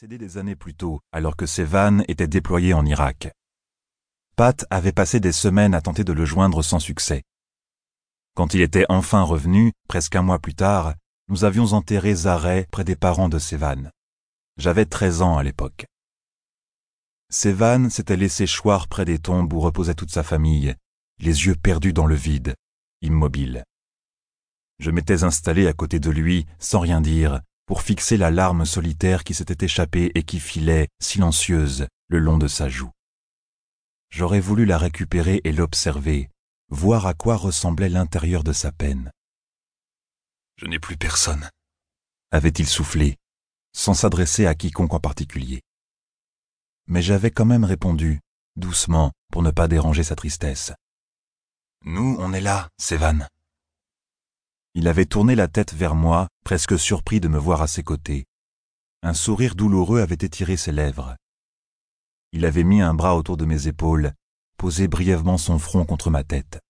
décédé des années plus tôt, alors que Sévan était déployé en Irak. Pat avait passé des semaines à tenter de le joindre sans succès. Quand il était enfin revenu, presque un mois plus tard, nous avions enterré Zaret près des parents de Sévan. J'avais treize ans à l'époque. Sévan s'était laissé choir près des tombes où reposait toute sa famille, les yeux perdus dans le vide, immobile. Je m'étais installé à côté de lui, sans rien dire, pour fixer la larme solitaire qui s'était échappée et qui filait, silencieuse, le long de sa joue. J'aurais voulu la récupérer et l'observer, voir à quoi ressemblait l'intérieur de sa peine. Je n'ai plus personne, avait-il soufflé, sans s'adresser à quiconque en particulier. Mais j'avais quand même répondu, doucement, pour ne pas déranger sa tristesse. Nous, on est là, Sévan. Il avait tourné la tête vers moi, presque surpris de me voir à ses côtés. Un sourire douloureux avait étiré ses lèvres. Il avait mis un bras autour de mes épaules, posé brièvement son front contre ma tête.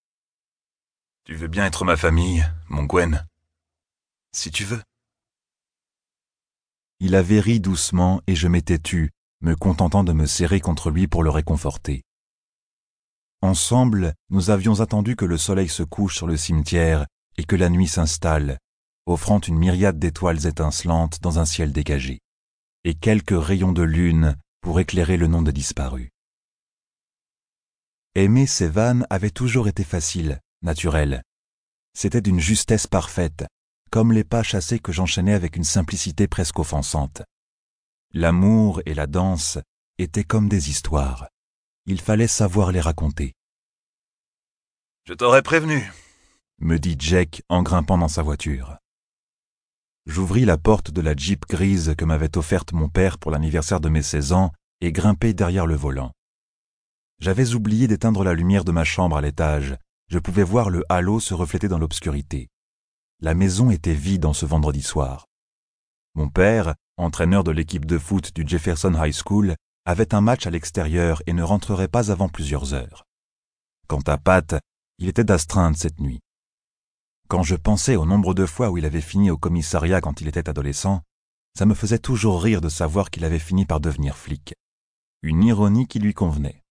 Tu veux bien être ma famille, mon Gwen? Si tu veux. Il avait ri doucement et je m'étais tu, me contentant de me serrer contre lui pour le réconforter. Ensemble, nous avions attendu que le soleil se couche sur le cimetière et que la nuit s'installe, offrant une myriade d'étoiles étincelantes dans un ciel dégagé, et quelques rayons de lune pour éclairer le nom des disparus. Aimer Sévan avait toujours été facile, naturel. C'était d'une justesse parfaite, comme les pas chassés que j'enchaînais avec une simplicité presque offensante. L'amour et la danse étaient comme des histoires. Il fallait savoir les raconter. Je t'aurais prévenu, me dit Jack en grimpant dans sa voiture. J'ouvris la porte de la Jeep grise que m'avait offerte mon père pour l'anniversaire de mes seize ans et grimpai derrière le volant. J'avais oublié d'éteindre la lumière de ma chambre à l'étage. Je pouvais voir le halo se refléter dans l'obscurité. La maison était vide en ce vendredi soir. Mon père, entraîneur de l'équipe de foot du Jefferson High School, avait un match à l'extérieur et ne rentrerait pas avant plusieurs heures. Quant à Pat, il était d'astreinte cette nuit. Quand je pensais au nombre de fois où il avait fini au commissariat quand il était adolescent, ça me faisait toujours rire de savoir qu'il avait fini par devenir flic. Une ironie qui lui convenait.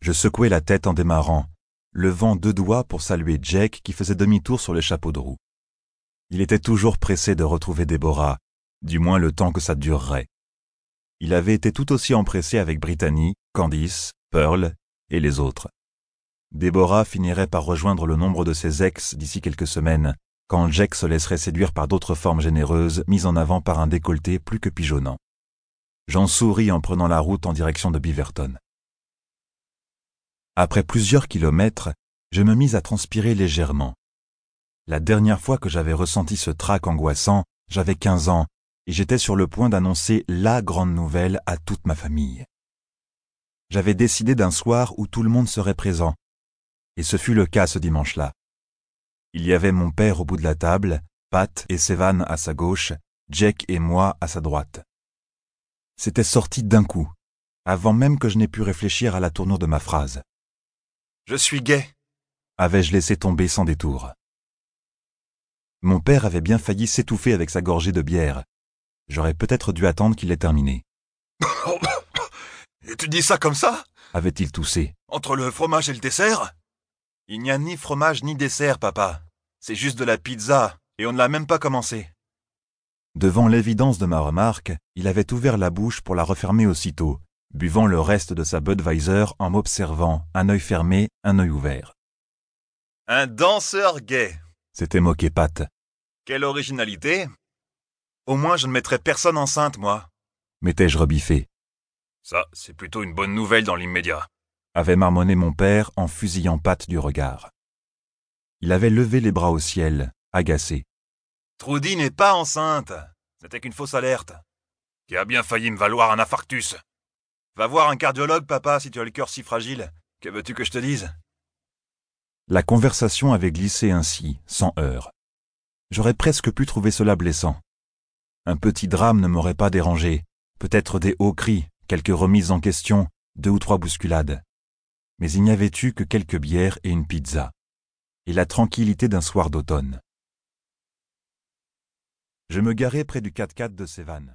Je secouai la tête en démarrant, levant deux doigts pour saluer Jake qui faisait demi-tour sur le chapeau de roue. Il était toujours pressé de retrouver Déborah, du moins le temps que ça durerait. Il avait été tout aussi empressé avec Brittany, Candice, Pearl et les autres. Déborah finirait par rejoindre le nombre de ses ex d'ici quelques semaines, quand Jack se laisserait séduire par d'autres formes généreuses mises en avant par un décolleté plus que pigeonnant. J'en souris en prenant la route en direction de Beaverton. Après plusieurs kilomètres, je me mis à transpirer légèrement. La dernière fois que j'avais ressenti ce trac angoissant, j'avais quinze ans, et j'étais sur le point d'annoncer la grande nouvelle à toute ma famille. J'avais décidé d'un soir où tout le monde serait présent, et ce fut le cas ce dimanche-là. Il y avait mon père au bout de la table, Pat et Sévan à sa gauche, Jack et moi à sa droite. C'était sorti d'un coup, avant même que je n'aie pu réfléchir à la tournure de ma phrase. Je suis gay, avais-je laissé tomber sans détour. Mon père avait bien failli s'étouffer avec sa gorgée de bière. J'aurais peut-être dû attendre qu'il ait terminé. et tu dis ça comme ça? Avait-il toussé. Entre le fromage et le dessert? Il n'y a ni fromage ni dessert, papa. C'est juste de la pizza, et on ne l'a même pas commencé. Devant l'évidence de ma remarque, il avait ouvert la bouche pour la refermer aussitôt, buvant le reste de sa Budweiser en m'observant, un œil fermé, un œil ouvert. Un danseur gay, s'était moqué Pat. Quelle originalité Au moins je ne mettrai personne enceinte, moi, m'étais-je rebiffé? Ça, c'est plutôt une bonne nouvelle dans l'immédiat avait marmonné mon père en fusillant Pat du regard. Il avait levé les bras au ciel, agacé. Trudy n'est pas enceinte. C'était qu'une fausse alerte. Qui a bien failli me valoir un infarctus. Va voir un cardiologue, papa, si tu as le cœur si fragile. Que veux-tu que je te dise? La conversation avait glissé ainsi, sans heurts. J'aurais presque pu trouver cela blessant. Un petit drame ne m'aurait pas dérangé, peut-être des hauts cris, quelques remises en question, deux ou trois bousculades mais il n'y avait eu que quelques bières et une pizza, et la tranquillité d'un soir d'automne. Je me garai près du 4x4 de Sévan.